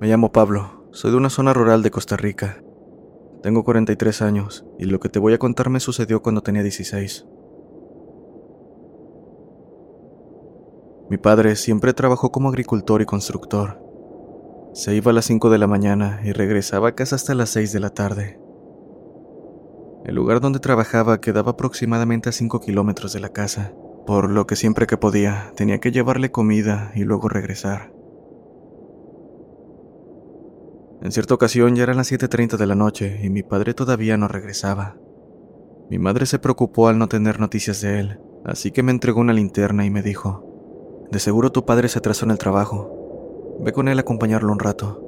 Me llamo Pablo, soy de una zona rural de Costa Rica. Tengo 43 años y lo que te voy a contar me sucedió cuando tenía 16. Mi padre siempre trabajó como agricultor y constructor. Se iba a las 5 de la mañana y regresaba a casa hasta las 6 de la tarde. El lugar donde trabajaba quedaba aproximadamente a 5 kilómetros de la casa, por lo que siempre que podía tenía que llevarle comida y luego regresar. En cierta ocasión ya eran las 7.30 de la noche y mi padre todavía no regresaba. Mi madre se preocupó al no tener noticias de él, así que me entregó una linterna y me dijo, de seguro tu padre se atrasó en el trabajo. Ve con él a acompañarlo un rato.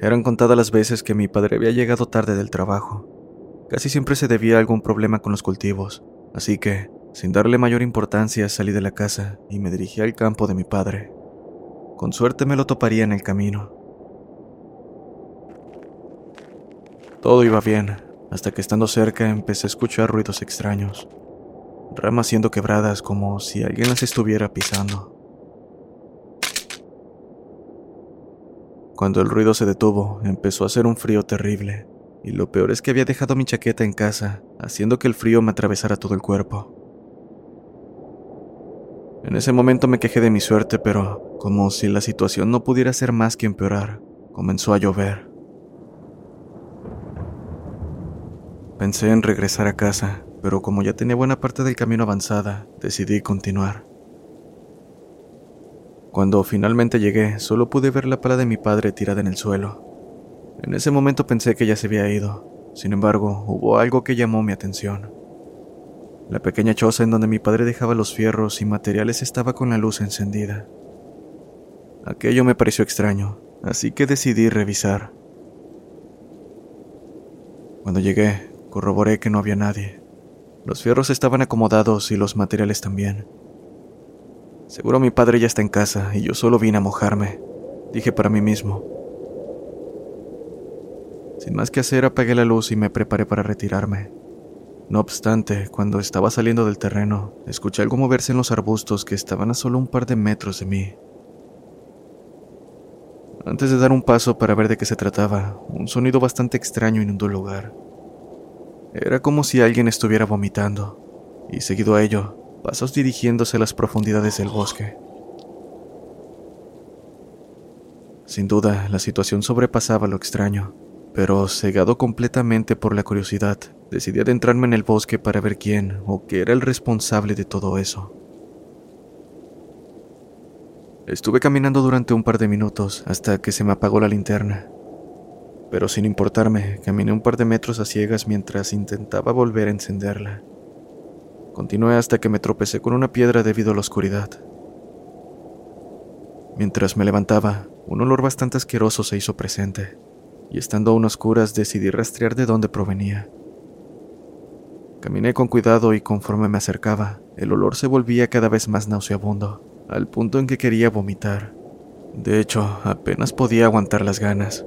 Eran contadas las veces que mi padre había llegado tarde del trabajo. Casi siempre se debía a algún problema con los cultivos, así que, sin darle mayor importancia, salí de la casa y me dirigí al campo de mi padre. Con suerte me lo toparía en el camino. Todo iba bien, hasta que estando cerca empecé a escuchar ruidos extraños, ramas siendo quebradas como si alguien las estuviera pisando. Cuando el ruido se detuvo, empezó a hacer un frío terrible, y lo peor es que había dejado mi chaqueta en casa, haciendo que el frío me atravesara todo el cuerpo. En ese momento me quejé de mi suerte, pero como si la situación no pudiera ser más que empeorar, comenzó a llover. Pensé en regresar a casa, pero como ya tenía buena parte del camino avanzada, decidí continuar. Cuando finalmente llegué, solo pude ver la pala de mi padre tirada en el suelo. En ese momento pensé que ya se había ido. Sin embargo, hubo algo que llamó mi atención. La pequeña choza en donde mi padre dejaba los fierros y materiales estaba con la luz encendida. Aquello me pareció extraño, así que decidí revisar. Cuando llegué, corroboré que no había nadie. Los fierros estaban acomodados y los materiales también. Seguro mi padre ya está en casa y yo solo vine a mojarme, dije para mí mismo. Sin más que hacer, apagué la luz y me preparé para retirarme. No obstante, cuando estaba saliendo del terreno, escuché algo moverse en los arbustos que estaban a solo un par de metros de mí. Antes de dar un paso para ver de qué se trataba, un sonido bastante extraño inundó el lugar. Era como si alguien estuviera vomitando, y seguido a ello, pasos dirigiéndose a las profundidades del bosque. Sin duda, la situación sobrepasaba lo extraño, pero cegado completamente por la curiosidad, decidí adentrarme en el bosque para ver quién o qué era el responsable de todo eso. Estuve caminando durante un par de minutos hasta que se me apagó la linterna, pero sin importarme, caminé un par de metros a ciegas mientras intentaba volver a encenderla. Continué hasta que me tropecé con una piedra debido a la oscuridad. Mientras me levantaba, un olor bastante asqueroso se hizo presente, y estando aún oscuras decidí rastrear de dónde provenía. Caminé con cuidado y conforme me acercaba, el olor se volvía cada vez más nauseabundo, al punto en que quería vomitar. De hecho, apenas podía aguantar las ganas.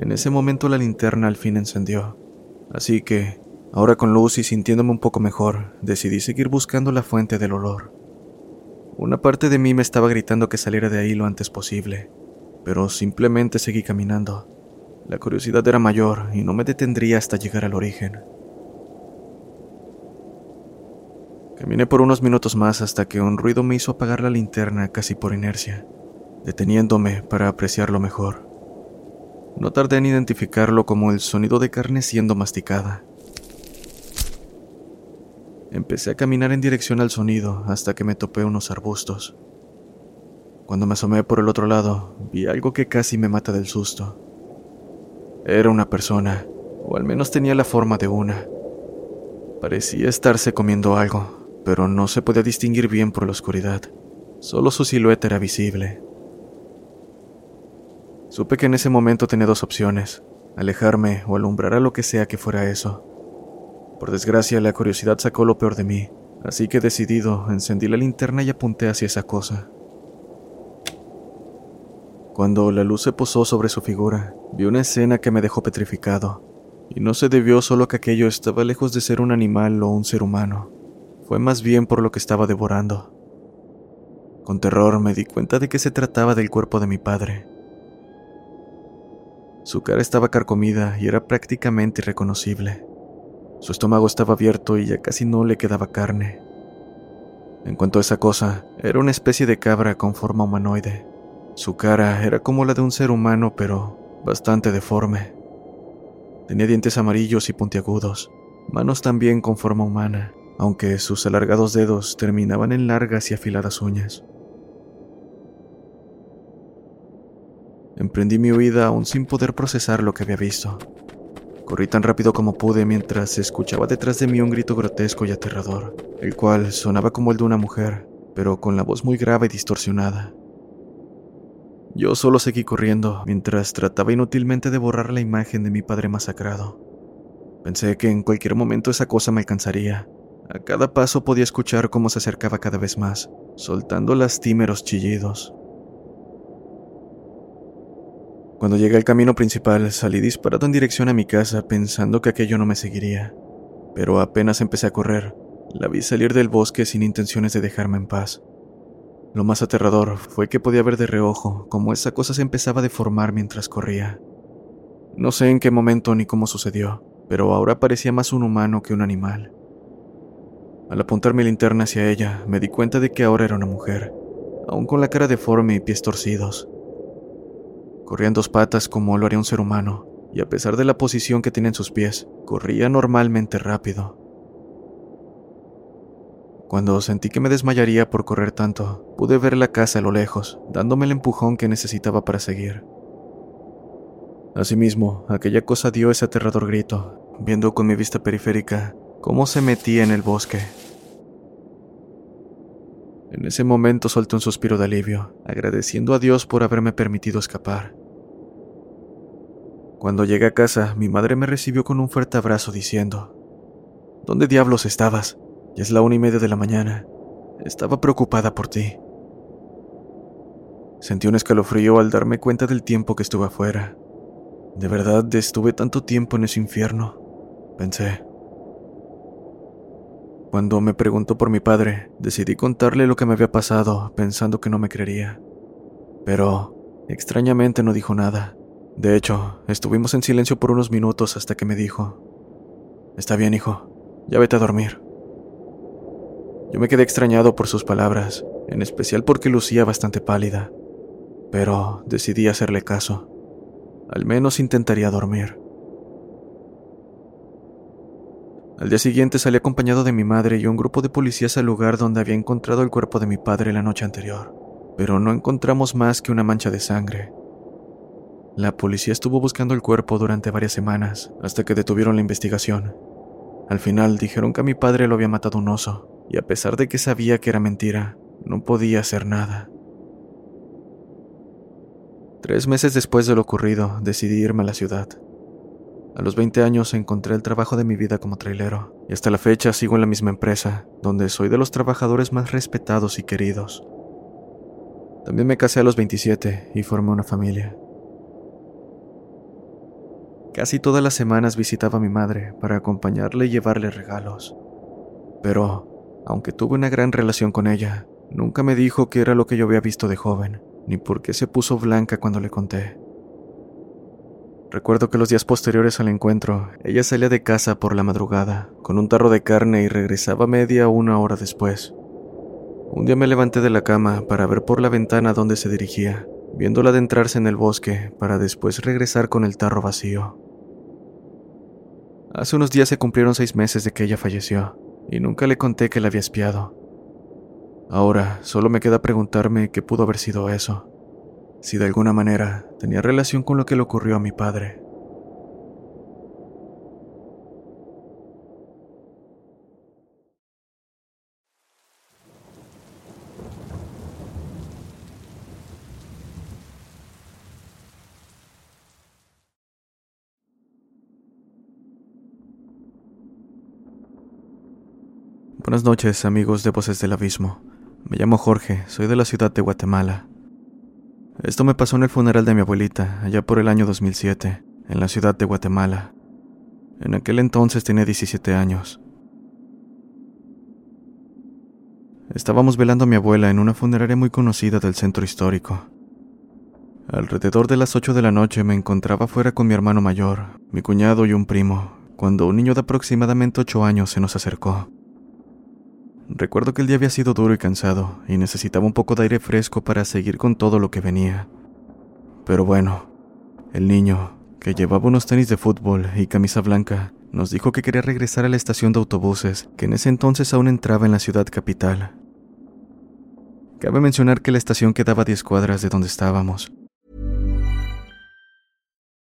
En ese momento la linterna al fin encendió, así que, ahora con luz y sintiéndome un poco mejor, decidí seguir buscando la fuente del olor. Una parte de mí me estaba gritando que saliera de ahí lo antes posible, pero simplemente seguí caminando. La curiosidad era mayor y no me detendría hasta llegar al origen. Caminé por unos minutos más hasta que un ruido me hizo apagar la linterna casi por inercia, deteniéndome para apreciarlo mejor. No tardé en identificarlo como el sonido de carne siendo masticada. empecé a caminar en dirección al sonido hasta que me topé unos arbustos. Cuando me asomé por el otro lado, vi algo que casi me mata del susto. Era una persona, o al menos tenía la forma de una. Parecía estarse comiendo algo, pero no se podía distinguir bien por la oscuridad. Solo su silueta era visible. Supe que en ese momento tenía dos opciones, alejarme o alumbrar a lo que sea que fuera eso. Por desgracia, la curiosidad sacó lo peor de mí, así que decidido, encendí la linterna y apunté hacia esa cosa. Cuando la luz se posó sobre su figura, vi una escena que me dejó petrificado, y no se debió solo que aquello estaba lejos de ser un animal o un ser humano, fue más bien por lo que estaba devorando. Con terror me di cuenta de que se trataba del cuerpo de mi padre. Su cara estaba carcomida y era prácticamente irreconocible. Su estómago estaba abierto y ya casi no le quedaba carne. En cuanto a esa cosa, era una especie de cabra con forma humanoide. Su cara era como la de un ser humano, pero bastante deforme. Tenía dientes amarillos y puntiagudos, manos también con forma humana, aunque sus alargados dedos terminaban en largas y afiladas uñas. Emprendí mi huida aún sin poder procesar lo que había visto. Corrí tan rápido como pude mientras se escuchaba detrás de mí un grito grotesco y aterrador, el cual sonaba como el de una mujer, pero con la voz muy grave y distorsionada. Yo solo seguí corriendo mientras trataba inútilmente de borrar la imagen de mi padre masacrado. Pensé que en cualquier momento esa cosa me alcanzaría. A cada paso podía escuchar cómo se acercaba cada vez más, soltando lastimeros chillidos. Cuando llegué al camino principal, salí disparado en dirección a mi casa pensando que aquello no me seguiría. Pero apenas empecé a correr, la vi salir del bosque sin intenciones de dejarme en paz. Lo más aterrador fue que podía ver de reojo cómo esa cosa se empezaba a deformar mientras corría. No sé en qué momento ni cómo sucedió, pero ahora parecía más un humano que un animal. Al apuntar mi linterna hacia ella, me di cuenta de que ahora era una mujer, aún con la cara deforme y pies torcidos. Corría en dos patas como lo haría un ser humano, y a pesar de la posición que tiene en sus pies, corría normalmente rápido. Cuando sentí que me desmayaría por correr tanto, pude ver la casa a lo lejos, dándome el empujón que necesitaba para seguir. Asimismo, aquella cosa dio ese aterrador grito, viendo con mi vista periférica cómo se metía en el bosque. En ese momento solté un suspiro de alivio, agradeciendo a Dios por haberme permitido escapar. Cuando llegué a casa, mi madre me recibió con un fuerte abrazo diciendo, ¿Dónde diablos estabas? Ya es la una y media de la mañana. Estaba preocupada por ti. Sentí un escalofrío al darme cuenta del tiempo que estuve afuera. ¿De verdad estuve tanto tiempo en ese infierno? Pensé. Cuando me preguntó por mi padre, decidí contarle lo que me había pasado, pensando que no me creería. Pero, extrañamente, no dijo nada. De hecho, estuvimos en silencio por unos minutos hasta que me dijo, Está bien, hijo, ya vete a dormir. Yo me quedé extrañado por sus palabras, en especial porque lucía bastante pálida, pero decidí hacerle caso. Al menos intentaría dormir. Al día siguiente salí acompañado de mi madre y un grupo de policías al lugar donde había encontrado el cuerpo de mi padre la noche anterior, pero no encontramos más que una mancha de sangre. La policía estuvo buscando el cuerpo durante varias semanas, hasta que detuvieron la investigación. Al final dijeron que a mi padre lo había matado un oso, y a pesar de que sabía que era mentira, no podía hacer nada. Tres meses después de lo ocurrido, decidí irme a la ciudad. A los 20 años encontré el trabajo de mi vida como trailero, y hasta la fecha sigo en la misma empresa, donde soy de los trabajadores más respetados y queridos. También me casé a los 27 y formé una familia. Casi todas las semanas visitaba a mi madre para acompañarle y llevarle regalos. Pero, aunque tuve una gran relación con ella, nunca me dijo qué era lo que yo había visto de joven, ni por qué se puso blanca cuando le conté. Recuerdo que los días posteriores al encuentro, ella salía de casa por la madrugada, con un tarro de carne y regresaba media o una hora después. Un día me levanté de la cama para ver por la ventana dónde se dirigía, viéndola adentrarse en el bosque para después regresar con el tarro vacío. Hace unos días se cumplieron seis meses de que ella falleció, y nunca le conté que la había espiado. Ahora solo me queda preguntarme qué pudo haber sido eso, si de alguna manera tenía relación con lo que le ocurrió a mi padre. Buenas noches, amigos de Voces del Abismo. Me llamo Jorge, soy de la ciudad de Guatemala. Esto me pasó en el funeral de mi abuelita, allá por el año 2007, en la ciudad de Guatemala. En aquel entonces tenía 17 años. Estábamos velando a mi abuela en una funeraria muy conocida del centro histórico. Alrededor de las 8 de la noche me encontraba fuera con mi hermano mayor, mi cuñado y un primo, cuando un niño de aproximadamente 8 años se nos acercó. Recuerdo que el día había sido duro y cansado, y necesitaba un poco de aire fresco para seguir con todo lo que venía. Pero bueno, el niño, que llevaba unos tenis de fútbol y camisa blanca, nos dijo que quería regresar a la estación de autobuses, que en ese entonces aún entraba en la ciudad capital. Cabe mencionar que la estación quedaba a 10 cuadras de donde estábamos,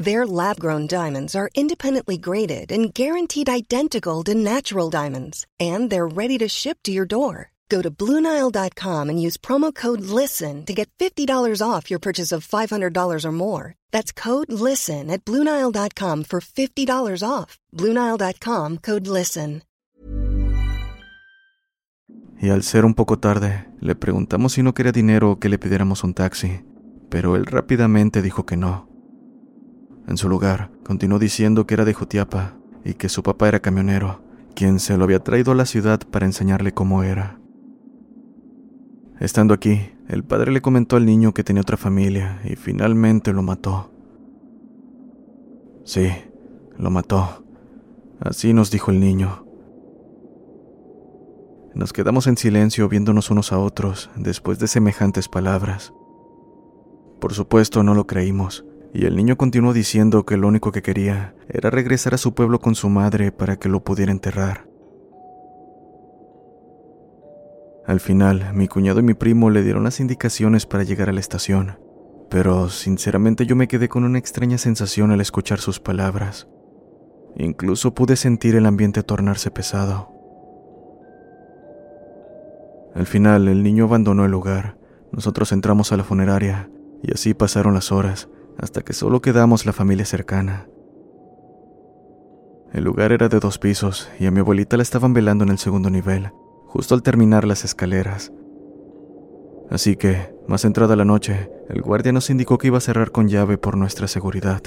Their lab grown diamonds are independently graded and guaranteed identical to natural diamonds, and they're ready to ship to your door. Go to BlueNile.com and use promo code LISTEN to get $50 off your purchase of $500 or more. That's code LISTEN at BlueNile.com for $50 off. BlueNile.com code LISTEN. y al ser un poco tarde, le preguntamos si no quería dinero o que le pidiéramos un taxi, pero él rápidamente dijo que no. En su lugar, continuó diciendo que era de Jutiapa y que su papá era camionero, quien se lo había traído a la ciudad para enseñarle cómo era. Estando aquí, el padre le comentó al niño que tenía otra familia y finalmente lo mató. Sí, lo mató. Así nos dijo el niño. Nos quedamos en silencio viéndonos unos a otros después de semejantes palabras. Por supuesto no lo creímos, y el niño continuó diciendo que lo único que quería era regresar a su pueblo con su madre para que lo pudiera enterrar. Al final, mi cuñado y mi primo le dieron las indicaciones para llegar a la estación, pero sinceramente yo me quedé con una extraña sensación al escuchar sus palabras. Incluso pude sentir el ambiente tornarse pesado. Al final, el niño abandonó el lugar. Nosotros entramos a la funeraria y así pasaron las horas hasta que solo quedamos la familia cercana. El lugar era de dos pisos y a mi abuelita la estaban velando en el segundo nivel, justo al terminar las escaleras. Así que, más entrada la noche, el guardia nos indicó que iba a cerrar con llave por nuestra seguridad.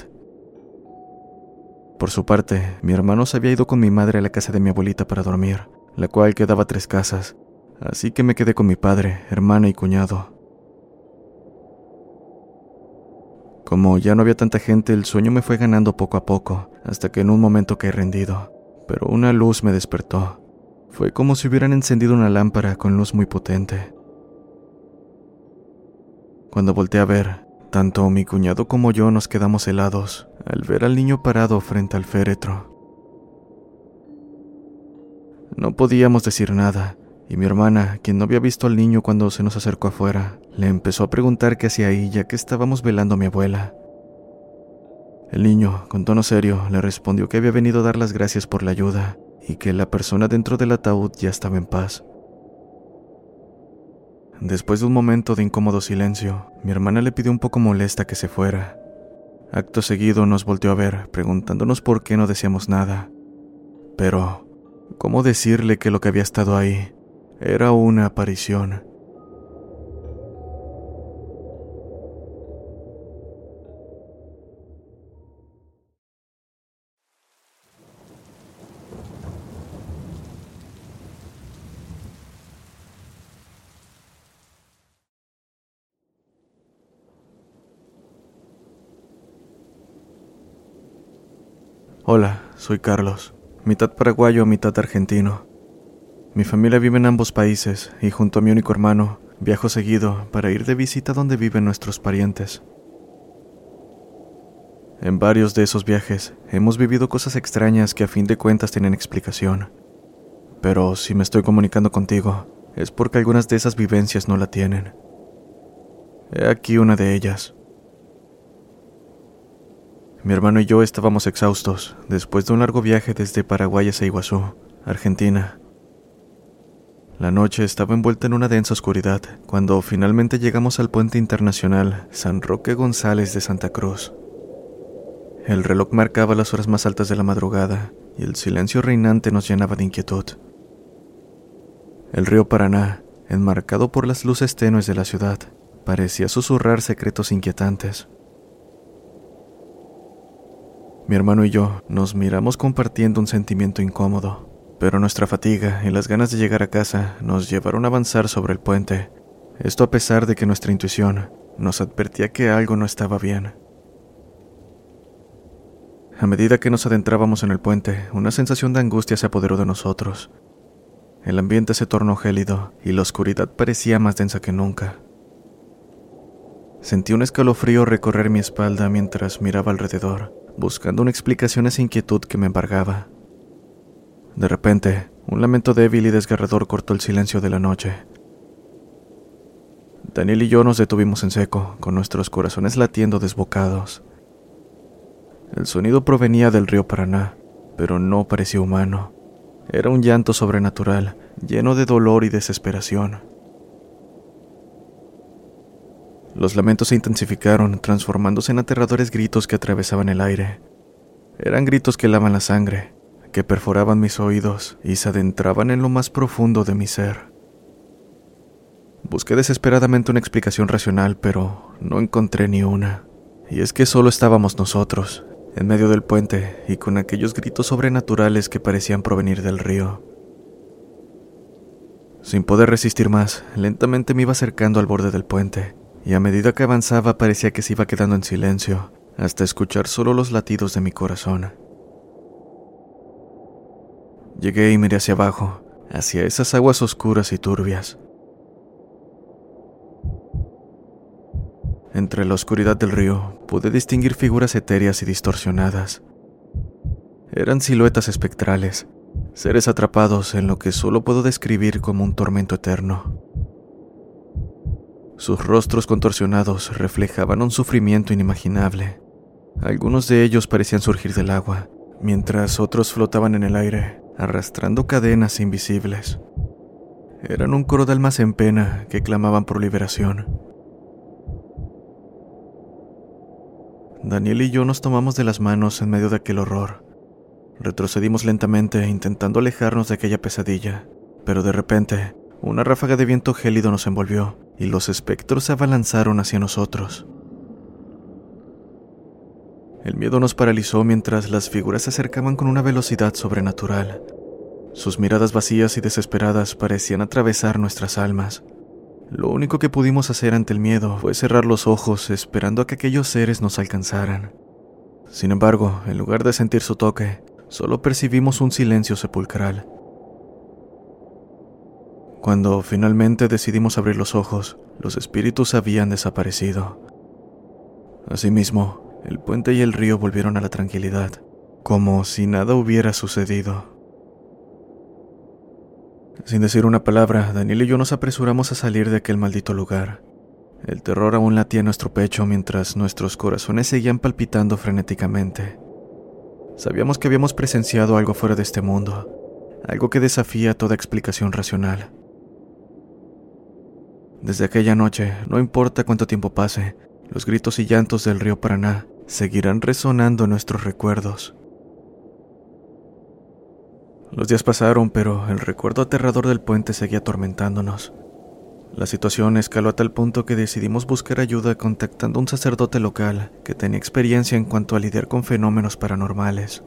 Por su parte, mi hermano se había ido con mi madre a la casa de mi abuelita para dormir, la cual quedaba tres casas, así que me quedé con mi padre, hermana y cuñado. Como ya no había tanta gente, el sueño me fue ganando poco a poco, hasta que en un momento caí rendido, pero una luz me despertó. Fue como si hubieran encendido una lámpara con luz muy potente. Cuando volteé a ver, tanto mi cuñado como yo nos quedamos helados al ver al niño parado frente al féretro. No podíamos decir nada, y mi hermana, quien no había visto al niño cuando se nos acercó afuera, le empezó a preguntar qué hacía ahí ya que estábamos velando a mi abuela. El niño, con tono serio, le respondió que había venido a dar las gracias por la ayuda y que la persona dentro del ataúd ya estaba en paz. Después de un momento de incómodo silencio, mi hermana le pidió un poco molesta que se fuera. Acto seguido nos volteó a ver, preguntándonos por qué no decíamos nada. Pero, ¿cómo decirle que lo que había estado ahí era una aparición. Hola, soy Carlos, mitad paraguayo, mitad argentino. Mi familia vive en ambos países y junto a mi único hermano viajo seguido para ir de visita donde viven nuestros parientes. En varios de esos viajes hemos vivido cosas extrañas que a fin de cuentas tienen explicación. Pero si me estoy comunicando contigo, es porque algunas de esas vivencias no la tienen. He aquí una de ellas. Mi hermano y yo estábamos exhaustos después de un largo viaje desde Paraguay a Iguazú, Argentina. La noche estaba envuelta en una densa oscuridad cuando finalmente llegamos al puente internacional San Roque González de Santa Cruz. El reloj marcaba las horas más altas de la madrugada y el silencio reinante nos llenaba de inquietud. El río Paraná, enmarcado por las luces tenues de la ciudad, parecía susurrar secretos inquietantes. Mi hermano y yo nos miramos compartiendo un sentimiento incómodo, pero nuestra fatiga y las ganas de llegar a casa nos llevaron a avanzar sobre el puente, esto a pesar de que nuestra intuición nos advertía que algo no estaba bien. A medida que nos adentrábamos en el puente, una sensación de angustia se apoderó de nosotros. El ambiente se tornó gélido y la oscuridad parecía más densa que nunca. Sentí un escalofrío recorrer mi espalda mientras miraba alrededor, buscando una explicación a esa inquietud que me embargaba. De repente, un lamento débil y desgarrador cortó el silencio de la noche. Daniel y yo nos detuvimos en seco, con nuestros corazones latiendo desbocados. El sonido provenía del río Paraná, pero no parecía humano. Era un llanto sobrenatural, lleno de dolor y desesperación. Los lamentos se intensificaron, transformándose en aterradores gritos que atravesaban el aire. Eran gritos que lavan la sangre, que perforaban mis oídos y se adentraban en lo más profundo de mi ser. Busqué desesperadamente una explicación racional, pero no encontré ni una. Y es que solo estábamos nosotros, en medio del puente y con aquellos gritos sobrenaturales que parecían provenir del río. Sin poder resistir más, lentamente me iba acercando al borde del puente, y a medida que avanzaba parecía que se iba quedando en silencio, hasta escuchar solo los latidos de mi corazón. Llegué y miré hacia abajo, hacia esas aguas oscuras y turbias. Entre la oscuridad del río pude distinguir figuras etéreas y distorsionadas. Eran siluetas espectrales, seres atrapados en lo que solo puedo describir como un tormento eterno. Sus rostros contorsionados reflejaban un sufrimiento inimaginable. Algunos de ellos parecían surgir del agua, mientras otros flotaban en el aire, arrastrando cadenas invisibles. Eran un coro de almas en pena que clamaban por liberación. Daniel y yo nos tomamos de las manos en medio de aquel horror. Retrocedimos lentamente intentando alejarnos de aquella pesadilla, pero de repente una ráfaga de viento gélido nos envolvió y los espectros se abalanzaron hacia nosotros. El miedo nos paralizó mientras las figuras se acercaban con una velocidad sobrenatural. Sus miradas vacías y desesperadas parecían atravesar nuestras almas, lo único que pudimos hacer ante el miedo fue cerrar los ojos esperando a que aquellos seres nos alcanzaran. Sin embargo, en lugar de sentir su toque, solo percibimos un silencio sepulcral. Cuando finalmente decidimos abrir los ojos, los espíritus habían desaparecido. Asimismo, el puente y el río volvieron a la tranquilidad, como si nada hubiera sucedido. Sin decir una palabra, Daniel y yo nos apresuramos a salir de aquel maldito lugar. El terror aún latía en nuestro pecho mientras nuestros corazones seguían palpitando frenéticamente. Sabíamos que habíamos presenciado algo fuera de este mundo, algo que desafía toda explicación racional. Desde aquella noche, no importa cuánto tiempo pase, los gritos y llantos del río Paraná seguirán resonando nuestros recuerdos. Los días pasaron, pero el recuerdo aterrador del puente seguía atormentándonos. La situación escaló a tal punto que decidimos buscar ayuda contactando a un sacerdote local que tenía experiencia en cuanto a lidiar con fenómenos paranormales.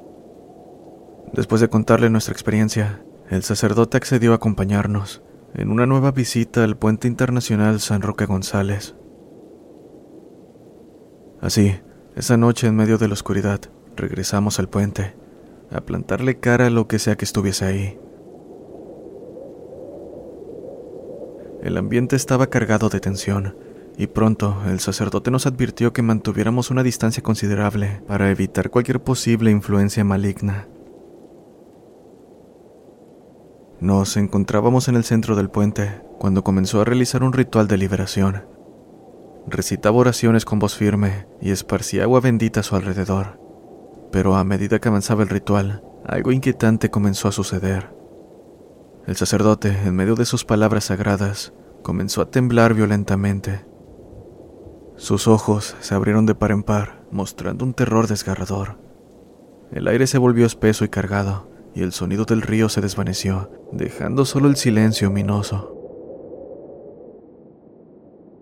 Después de contarle nuestra experiencia, el sacerdote accedió a acompañarnos en una nueva visita al puente internacional San Roque González. Así, esa noche en medio de la oscuridad, regresamos al puente a plantarle cara a lo que sea que estuviese ahí. El ambiente estaba cargado de tensión, y pronto el sacerdote nos advirtió que mantuviéramos una distancia considerable para evitar cualquier posible influencia maligna. Nos encontrábamos en el centro del puente cuando comenzó a realizar un ritual de liberación. Recitaba oraciones con voz firme y esparcía agua bendita a su alrededor. Pero a medida que avanzaba el ritual, algo inquietante comenzó a suceder. El sacerdote, en medio de sus palabras sagradas, comenzó a temblar violentamente. Sus ojos se abrieron de par en par, mostrando un terror desgarrador. El aire se volvió espeso y cargado, y el sonido del río se desvaneció, dejando solo el silencio ominoso.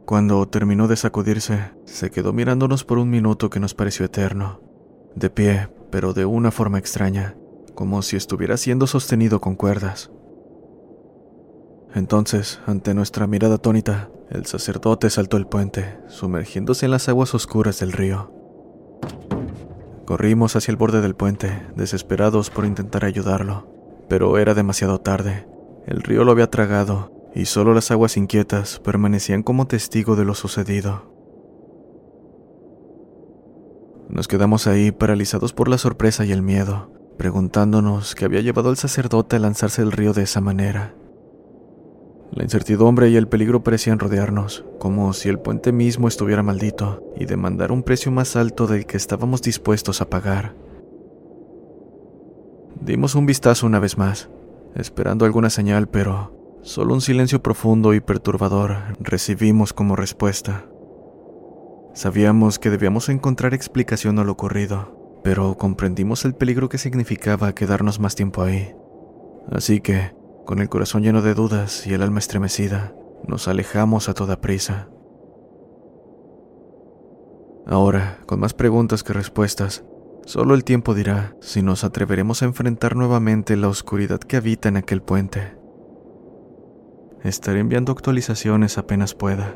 Cuando terminó de sacudirse, se quedó mirándonos por un minuto que nos pareció eterno, de pie, pero de una forma extraña, como si estuviera siendo sostenido con cuerdas. Entonces, ante nuestra mirada atónita, el sacerdote saltó el puente, sumergiéndose en las aguas oscuras del río. Corrimos hacia el borde del puente, desesperados por intentar ayudarlo, pero era demasiado tarde. El río lo había tragado y solo las aguas inquietas permanecían como testigo de lo sucedido. Nos quedamos ahí paralizados por la sorpresa y el miedo, preguntándonos qué había llevado al sacerdote a lanzarse al río de esa manera. La incertidumbre y el peligro parecían rodearnos, como si el puente mismo estuviera maldito y demandara un precio más alto del que estábamos dispuestos a pagar. Dimos un vistazo una vez más, esperando alguna señal, pero solo un silencio profundo y perturbador recibimos como respuesta. Sabíamos que debíamos encontrar explicación a lo ocurrido, pero comprendimos el peligro que significaba quedarnos más tiempo ahí. Así que, con el corazón lleno de dudas y el alma estremecida, nos alejamos a toda prisa. Ahora, con más preguntas que respuestas, solo el tiempo dirá si nos atreveremos a enfrentar nuevamente la oscuridad que habita en aquel puente. Estaré enviando actualizaciones apenas pueda.